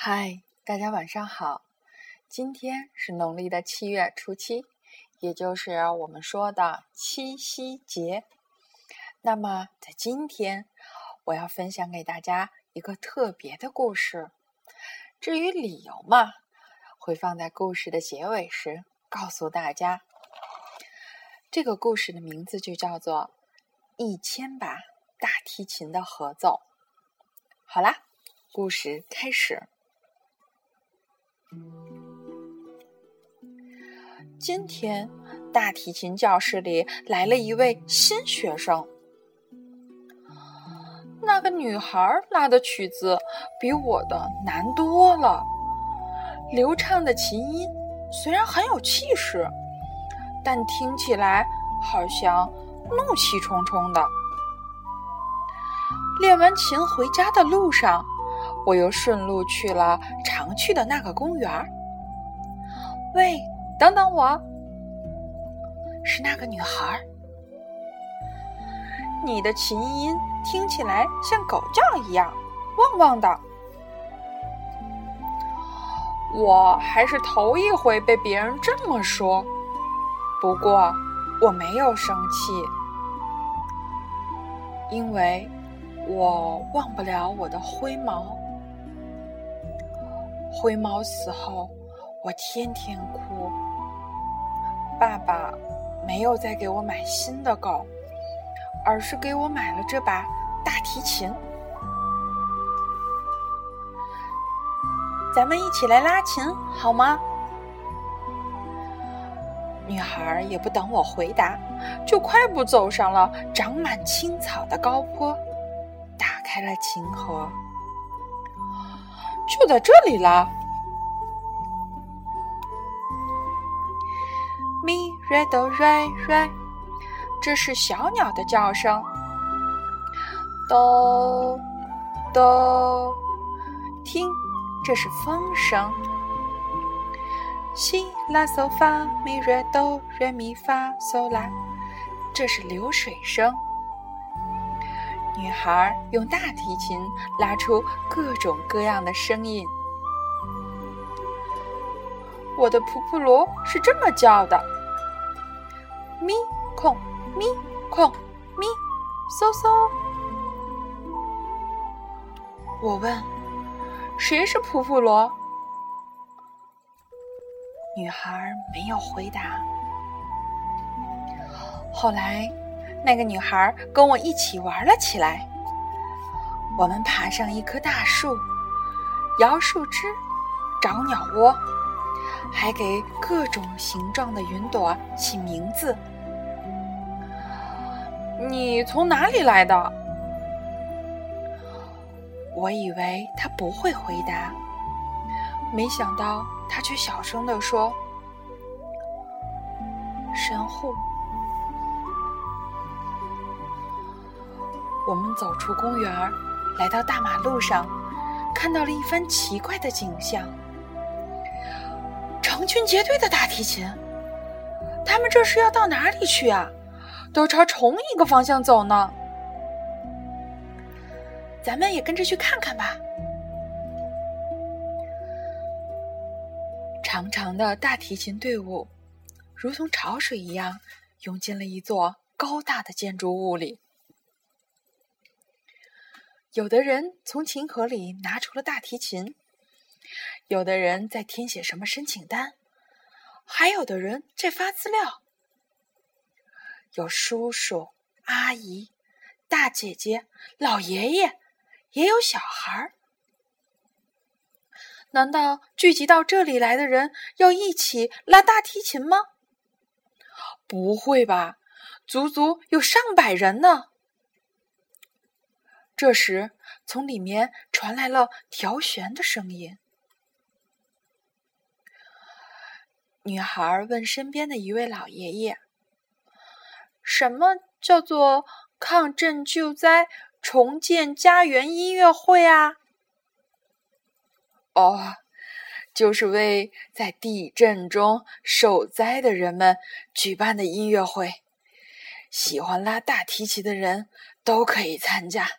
嗨，大家晚上好！今天是农历的七月初七，也就是我们说的七夕节。那么，在今天，我要分享给大家一个特别的故事。至于理由嘛，会放在故事的结尾时告诉大家。这个故事的名字就叫做《一千把大提琴的合奏》。好啦，故事开始。今天大提琴教室里来了一位新学生。那个女孩拉的曲子比我的难多了。流畅的琴音虽然很有气势，但听起来好像怒气冲冲的。练完琴回家的路上。我又顺路去了常去的那个公园喂，等等我！是那个女孩你的琴音听起来像狗叫一样，汪汪的。我还是头一回被别人这么说，不过我没有生气，因为我忘不了我的灰毛。灰猫死后，我天天哭。爸爸没有再给我买新的狗，而是给我买了这把大提琴。咱们一起来拉琴好吗？女孩也不等我回答，就快步走上了长满青草的高坡，打开了琴盒。就在这里了。咪瑞哆瑞瑞，这是小鸟的叫声。哆哆，听，这是风声。西拉嗦发咪瑞哆瑞咪发嗦拉，这是流水声。女孩用大提琴拉出各种各样的声音。我的普普罗是这么叫的：咪空咪空咪嗖嗖。我问：谁是普普罗？女孩没有回答。后来。那个女孩跟我一起玩了起来。我们爬上一棵大树，摇树枝，找鸟窝，还给各种形状的云朵起名字。你从哪里来的？我以为他不会回答，没想到他却小声地说：“神户。”我们走出公园，来到大马路上，看到了一番奇怪的景象：成群结队的大提琴。他们这是要到哪里去啊？都朝同一个方向走呢。咱们也跟着去看看吧。长长的大提琴队伍，如同潮水一样，涌进了一座高大的建筑物里。有的人从琴盒里拿出了大提琴，有的人在填写什么申请单，还有的人在发资料。有叔叔、阿姨、大姐姐、老爷爷，也有小孩儿。难道聚集到这里来的人要一起拉大提琴吗？不会吧，足足有上百人呢。这时，从里面传来了调弦的声音。女孩问身边的一位老爷爷：“什么叫做抗震救灾重建家园音乐会啊？”“哦，就是为在地震中受灾的人们举办的音乐会。喜欢拉大提琴的人都可以参加。”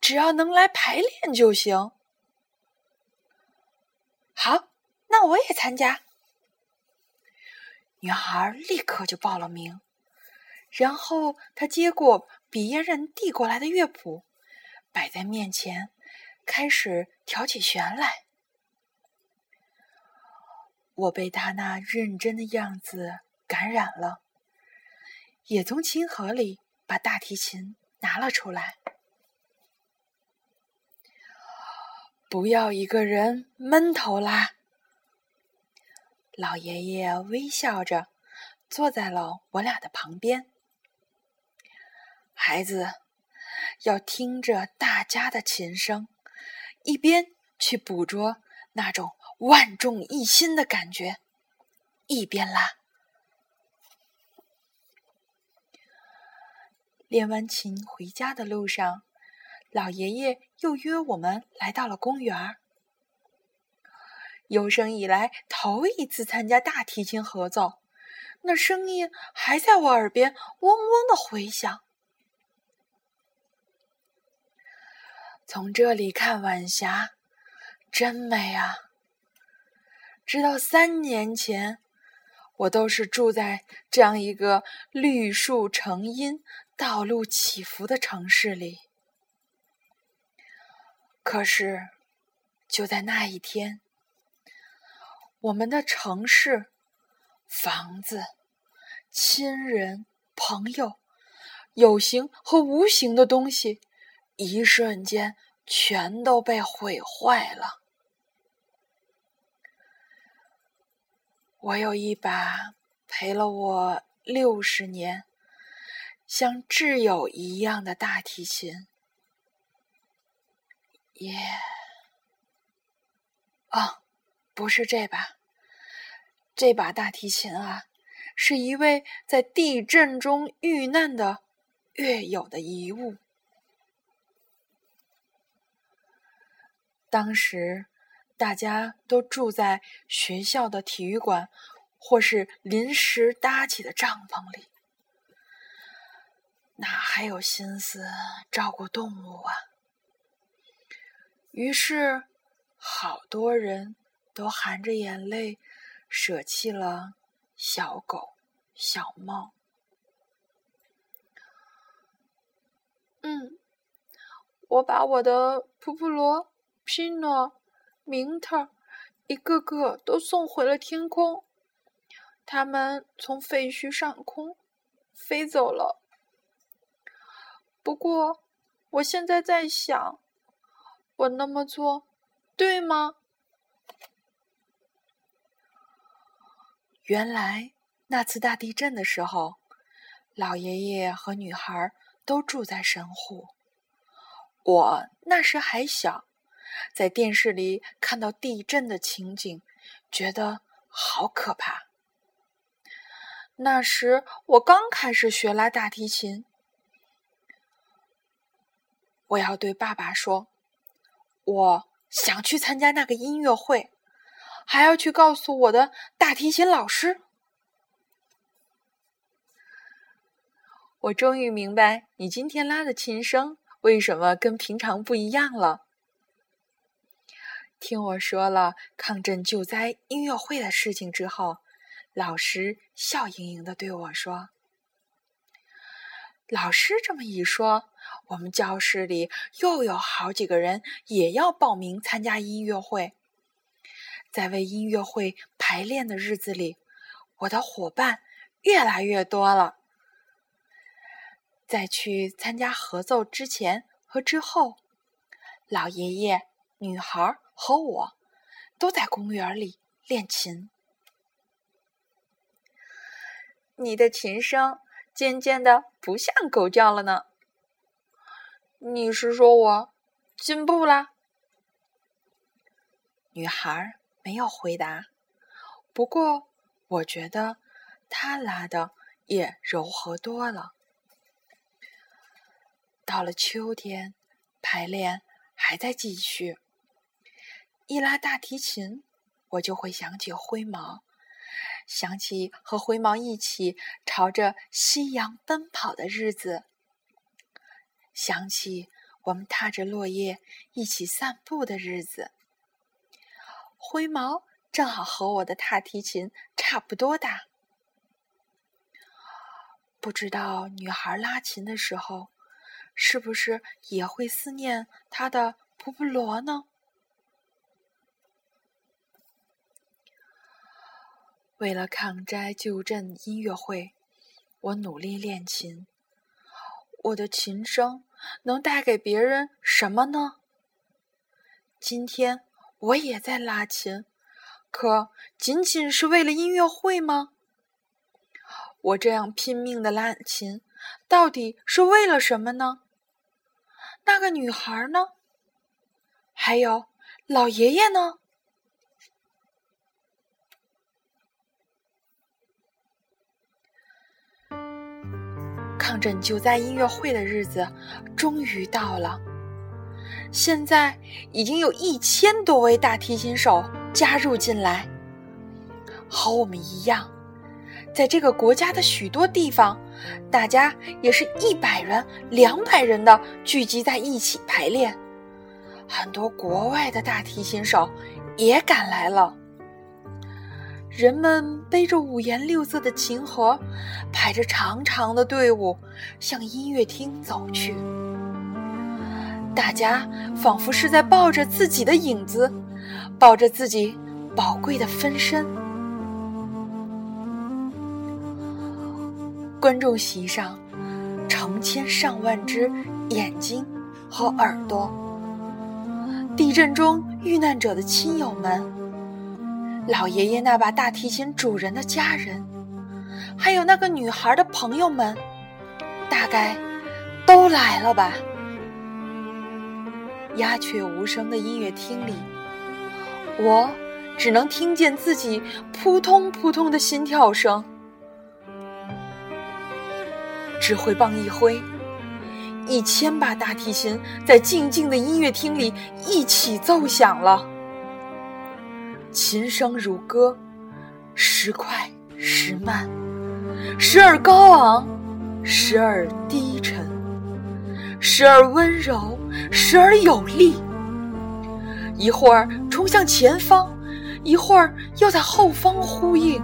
只要能来排练就行。好，那我也参加。女孩立刻就报了名，然后她接过别人递过来的乐谱，摆在面前，开始调起弦来。我被她那认真的样子感染了，也从琴盒里把大提琴拿了出来。不要一个人闷头啦！老爷爷微笑着坐在了我俩的旁边。孩子要听着大家的琴声，一边去捕捉那种万众一心的感觉，一边拉。练完琴回家的路上，老爷爷又约我们来到了公园。有生以来头一次参加大提琴合奏，那声音还在我耳边嗡嗡的回响。从这里看晚霞，真美啊！直到三年前，我都是住在这样一个绿树成荫、道路起伏的城市里。可是，就在那一天。我们的城市、房子、亲人、朋友，有形和无形的东西，一瞬间全都被毁坏了。我有一把陪了我六十年、像挚友一样的大提琴，耶，哦！不是这把，这把大提琴啊，是一位在地震中遇难的乐友的遗物。当时大家都住在学校的体育馆，或是临时搭起的帐篷里，哪还有心思照顾动物啊？于是，好多人。都含着眼泪，舍弃了小狗、小猫。嗯，我把我的普普罗、皮诺、明特一个个都送回了天空，他们从废墟上空飞走了。不过，我现在在想，我那么做对吗？原来那次大地震的时候，老爷爷和女孩都住在神户。我那时还小，在电视里看到地震的情景，觉得好可怕。那时我刚开始学拉大提琴，我要对爸爸说，我想去参加那个音乐会。还要去告诉我的大提琴老师。我终于明白你今天拉的琴声为什么跟平常不一样了。听我说了抗震救灾音乐会的事情之后，老师笑盈盈的对我说：“老师这么一说，我们教室里又有好几个人也要报名参加音乐会。”在为音乐会排练的日子里，我的伙伴越来越多了。在去参加合奏之前和之后，老爷爷、女孩和我都在公园里练琴。你的琴声渐渐的不像狗叫了呢。你是说我进步啦？女孩。没有回答，不过我觉得他拉的也柔和多了。到了秋天，排练还在继续。一拉大提琴，我就会想起灰毛，想起和灰毛一起朝着夕阳奔跑的日子，想起我们踏着落叶一起散步的日子。灰毛正好和我的大提琴差不多大。不知道女孩拉琴的时候，是不是也会思念她的普普罗呢？为了抗灾救镇音乐会，我努力练琴。我的琴声能带给别人什么呢？今天我也在拉琴，可仅仅是为了音乐会吗？我这样拼命的拉琴，到底是为了什么呢？那个女孩呢？还有老爷爷呢？抗震救灾音乐会的日子终于到了。现在已经有一千多位大提琴手加入进来，和我们一样，在这个国家的许多地方，大家也是一百人、两百人的聚集在一起排练。很多国外的大提琴手也赶来了。人们背着五颜六色的琴盒，排着长长的队伍向音乐厅走去。大家仿佛是在抱着自己的影子，抱着自己宝贵的分身。观众席上，成千上万只眼睛和耳朵。地震中遇难者的亲友们。老爷爷那把大提琴主人的家人，还有那个女孩的朋友们，大概都来了吧？鸦雀无声的音乐厅里，我只能听见自己扑通扑通的心跳声。指挥棒一挥，一千把大提琴在静静的音乐厅里一起奏响了。琴声如歌，时快时慢，时而高昂，时而低沉，时而温柔，时而有力。一会儿冲向前方，一会儿又在后方呼应。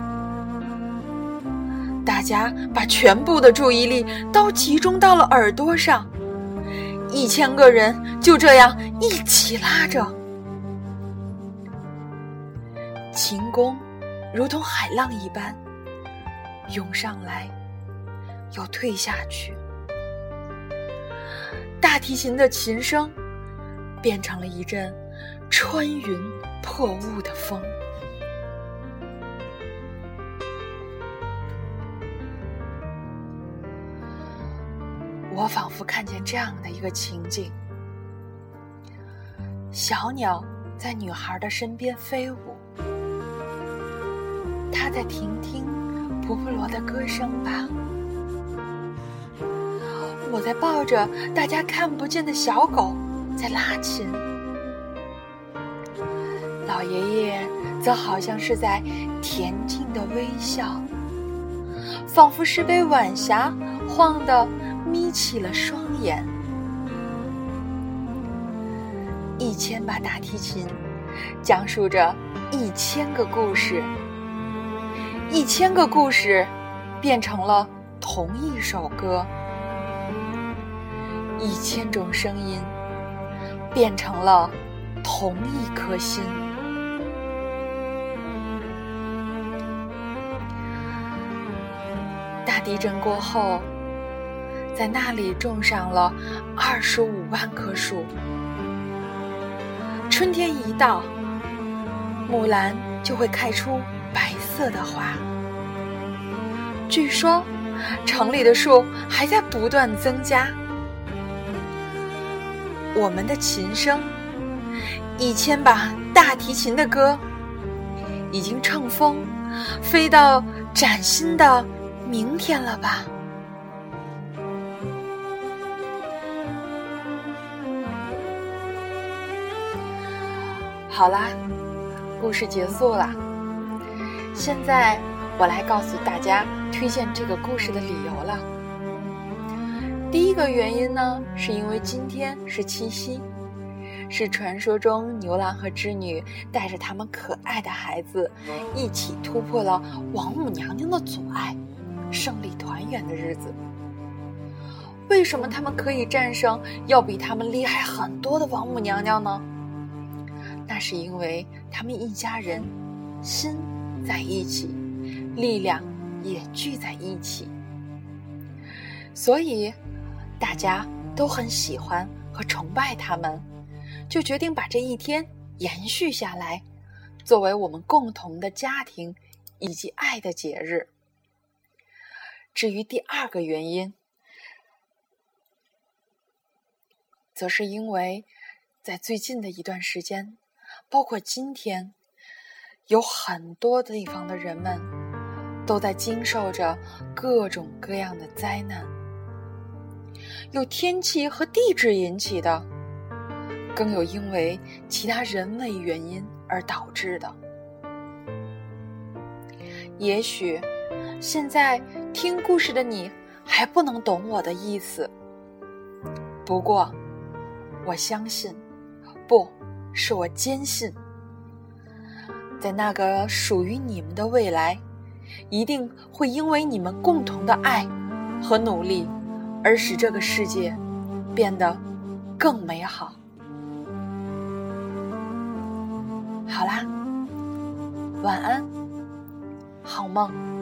大家把全部的注意力都集中到了耳朵上，一千个人就这样一起拉着。琴弓如同海浪一般涌上来，又退下去。大提琴的琴声变成了一阵穿云破雾的风。我仿佛看见这样的一个情景：小鸟在女孩的身边飞舞。他在听听婆婆罗的歌声吧。我在抱着大家看不见的小狗在拉琴，老爷爷则好像是在恬静的微笑，仿佛是被晚霞晃得眯起了双眼。一千把大提琴，讲述着一千个故事。一千个故事变成了同一首歌，一千种声音变成了同一颗心。大地震过后，在那里种上了二十五万棵树。春天一到，木兰就会开出。色的花，据说城里的树还在不断增加。我们的琴声，一千把大提琴的歌，已经乘风飞到崭新的明天了吧？好啦，故事结束了。现在我来告诉大家推荐这个故事的理由了。第一个原因呢，是因为今天是七夕，是传说中牛郎和织女带着他们可爱的孩子，一起突破了王母娘娘的阻碍，胜利团圆的日子。为什么他们可以战胜要比他们厉害很多的王母娘娘呢？那是因为他们一家人心在一起，力量也聚在一起，所以大家都很喜欢和崇拜他们，就决定把这一天延续下来，作为我们共同的家庭以及爱的节日。至于第二个原因。则是因为，在最近的一段时间，包括今天，有很多地方的人们都在经受着各种各样的灾难，有天气和地质引起的，更有因为其他人为原因而导致的。也许现在听故事的你还不能懂我的意思，不过。我相信，不是我坚信，在那个属于你们的未来，一定会因为你们共同的爱和努力，而使这个世界变得更美好。好啦，晚安，好梦。